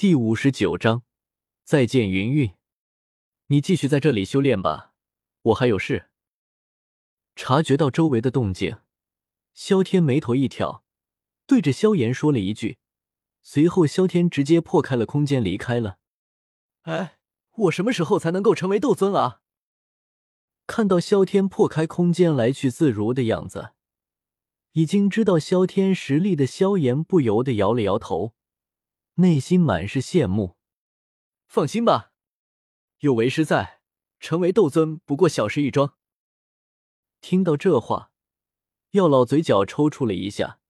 第五十九章，再见云云，你继续在这里修炼吧，我还有事。察觉到周围的动静，萧天眉头一挑，对着萧炎说了一句，随后萧天直接破开了空间离开了。哎，我什么时候才能够成为斗尊啊？看到萧天破开空间来去自如的样子，已经知道萧天实力的萧炎不由得摇了摇头。内心满是羡慕。放心吧，有为师在，成为斗尊不过小事一桩。听到这话，药老嘴角抽搐了一下，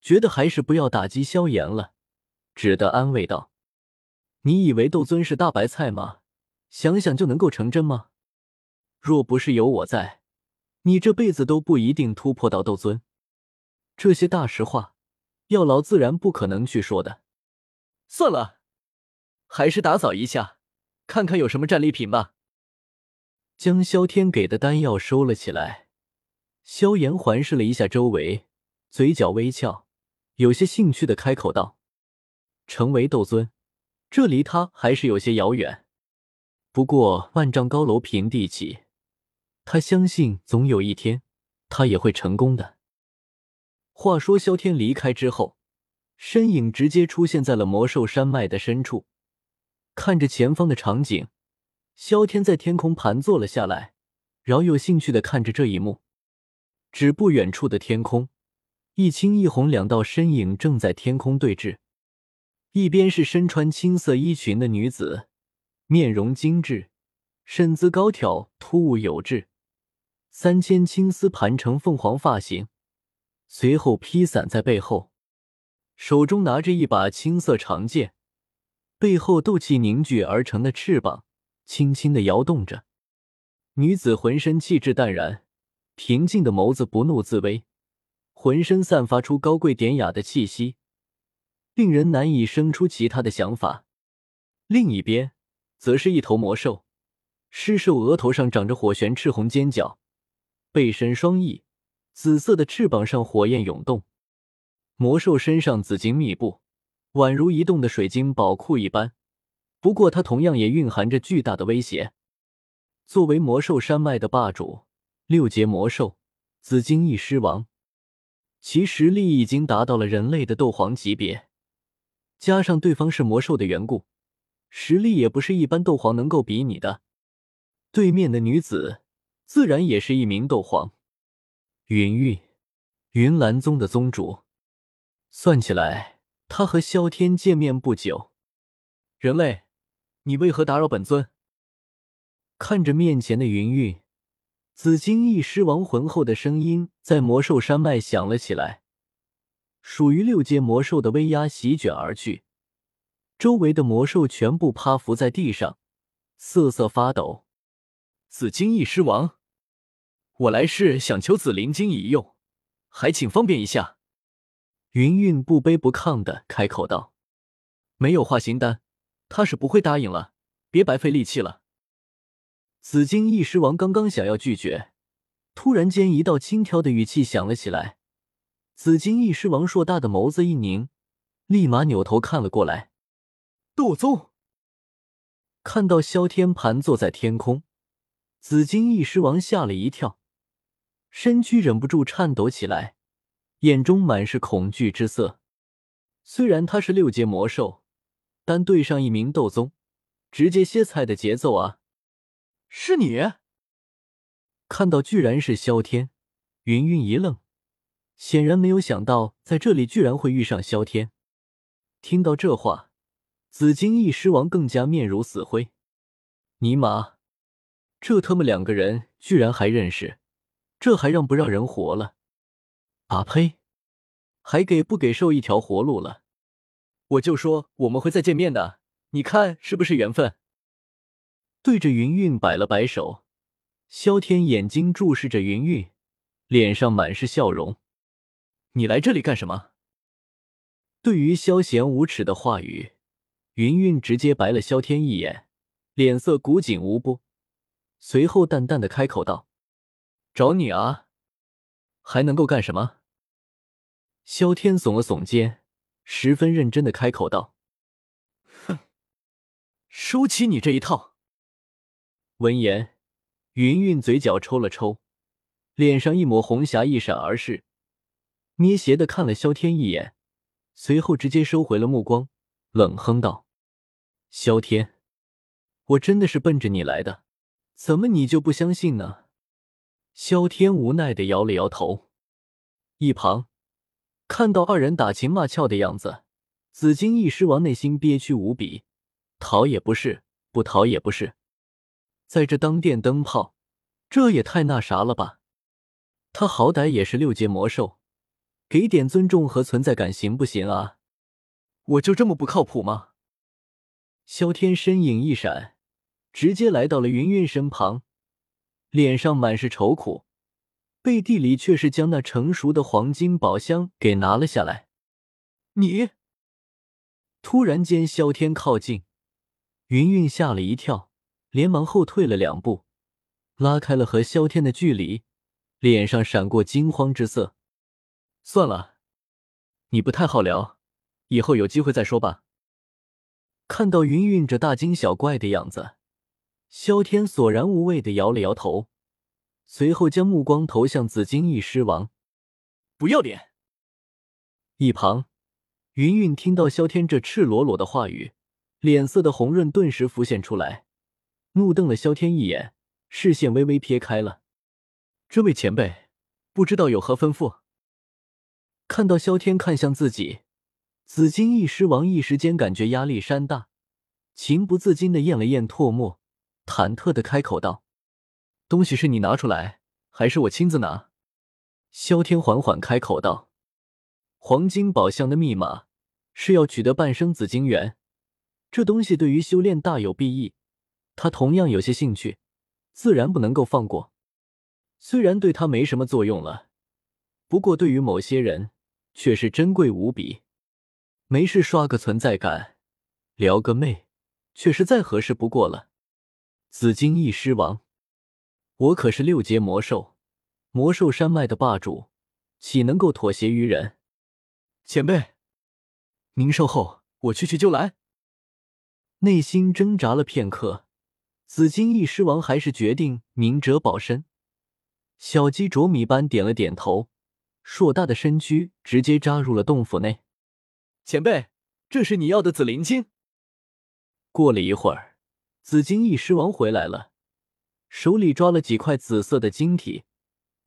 觉得还是不要打击萧炎了，只得安慰道：“你以为斗尊是大白菜吗？想想就能够成真吗？若不是有我在，你这辈子都不一定突破到斗尊。这些大实话，药老自然不可能去说的。”算了，还是打扫一下，看看有什么战利品吧。将萧天给的丹药收了起来，萧炎环视了一下周围，嘴角微翘，有些兴趣的开口道：“成为斗尊，这离他还是有些遥远。不过万丈高楼平地起，他相信总有一天，他也会成功的。”话说，萧天离开之后。身影直接出现在了魔兽山脉的深处，看着前方的场景，萧天在天空盘坐了下来，饶有兴趣的看着这一幕。只不远处的天空，一青一红两道身影正在天空对峙，一边是身穿青色衣裙的女子，面容精致，身姿高挑，突兀有致，三千青丝盘成凤凰发型，随后披散在背后。手中拿着一把青色长剑，背后斗气凝聚而成的翅膀轻轻的摇动着。女子浑身气质淡然，平静的眸子不怒自威，浑身散发出高贵典雅的气息，令人难以生出其他的想法。另一边，则是一头魔兽，狮兽额头上长着火旋赤红尖角，背身双翼，紫色的翅膀上火焰涌动。魔兽身上紫晶密布，宛如移动的水晶宝库一般。不过，它同样也蕴含着巨大的威胁。作为魔兽山脉的霸主，六阶魔兽紫晶翼狮王，其实力已经达到了人类的斗皇级别。加上对方是魔兽的缘故，实力也不是一般斗皇能够比拟的。对面的女子自然也是一名斗皇，云玉，云岚宗的宗主。算起来，他和萧天见面不久。人类，你为何打扰本尊？看着面前的云韵，紫金翼狮王浑厚的声音在魔兽山脉响了起来。属于六阶魔兽的威压席卷而去，周围的魔兽全部趴伏在地上，瑟瑟发抖。紫金翼狮王，我来是想求紫灵晶一用，还请方便一下。云韵不卑不亢的开口道：“没有化形丹，他是不会答应了。别白费力气了。”紫金翼狮王刚刚想要拒绝，突然间一道轻佻的语气响了起来。紫金翼狮王硕大的眸子一凝，立马扭头看了过来。斗宗看到萧天盘坐在天空，紫金翼狮王吓了一跳，身躯忍不住颤抖起来。眼中满是恐惧之色。虽然他是六阶魔兽，但对上一名斗宗，直接歇菜的节奏啊！是你？看到居然是萧天，云云一愣，显然没有想到在这里居然会遇上萧天。听到这话，紫金翼狮王更加面如死灰。尼玛，这他妈两个人居然还认识，这还让不让人活了？啊呸！还给不给兽一条活路了？我就说我们会再见面的，你看是不是缘分？对着云韵摆了摆手，萧天眼睛注视着云韵，脸上满是笑容。你来这里干什么？对于萧贤无耻的话语，云韵直接白了萧天一眼，脸色古井无波，随后淡淡的开口道：“找你啊。”还能够干什么？萧天耸了耸肩，十分认真的开口道：“哼收起你这一套。闻言，云云嘴角抽了抽，脸上一抹红霞一闪而逝，捏斜的看了萧天一眼，随后直接收回了目光，冷哼道：“萧天，我真的是奔着你来的，怎么你就不相信呢？”萧天无奈的摇了摇头。一旁看到二人打情骂俏的样子，紫金翼狮王内心憋屈无比，逃也不是，不逃也不是。在这当电灯泡，这也太那啥了吧？他好歹也是六阶魔兽，给点尊重和存在感行不行啊？我就这么不靠谱吗？萧天身影一闪，直接来到了云云身旁。脸上满是愁苦，背地里却是将那成熟的黄金宝箱给拿了下来。你突然间，萧天靠近，云云吓了一跳，连忙后退了两步，拉开了和萧天的距离，脸上闪过惊慌之色。算了，你不太好聊，以后有机会再说吧。看到云云这大惊小怪的样子。萧天索然无味的摇了摇头，随后将目光投向紫金翼狮王。不要脸！一旁，云云听到萧天这赤裸裸的话语，脸色的红润顿时浮现出来，怒瞪了萧天一眼，视线微微撇开了。这位前辈，不知道有何吩咐？看到萧天看向自己，紫金翼狮王一时间感觉压力山大，情不自禁的咽了咽唾沫。忐忑的开口道：“东西是你拿出来，还是我亲自拿？”萧天缓缓开口道：“黄金宝箱的密码是要取得半生紫金元，这东西对于修炼大有裨益，他同样有些兴趣，自然不能够放过。虽然对他没什么作用了，不过对于某些人却是珍贵无比。没事刷个存在感，撩个妹，却是再合适不过了。”紫金翼狮王，我可是六阶魔兽，魔兽山脉的霸主，岂能够妥协于人？前辈，您稍后，我去去就来。内心挣扎了片刻，紫金翼狮王还是决定明哲保身。小鸡啄米般点了点头，硕大的身躯直接扎入了洞府内。前辈，这是你要的紫灵晶。过了一会儿。紫金翼狮王回来了，手里抓了几块紫色的晶体，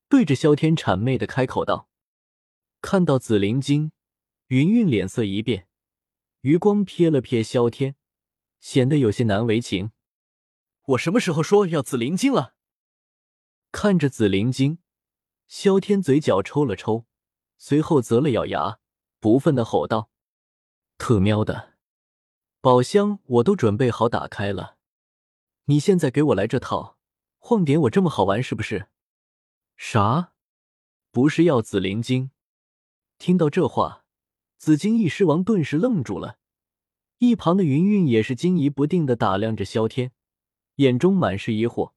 对着萧天谄媚的开口道：“看到紫灵晶，云云脸色一变，余光瞥了瞥萧天，显得有些难为情。我什么时候说要紫灵晶了？”看着紫灵晶，萧天嘴角抽了抽，随后啧了咬牙，不忿的吼道：“特喵的，宝箱我都准备好打开了。”你现在给我来这套，晃点我这么好玩是不是？啥？不是要紫灵晶？听到这话，紫金翼狮王顿时愣住了。一旁的云云也是惊疑不定的打量着萧天，眼中满是疑惑。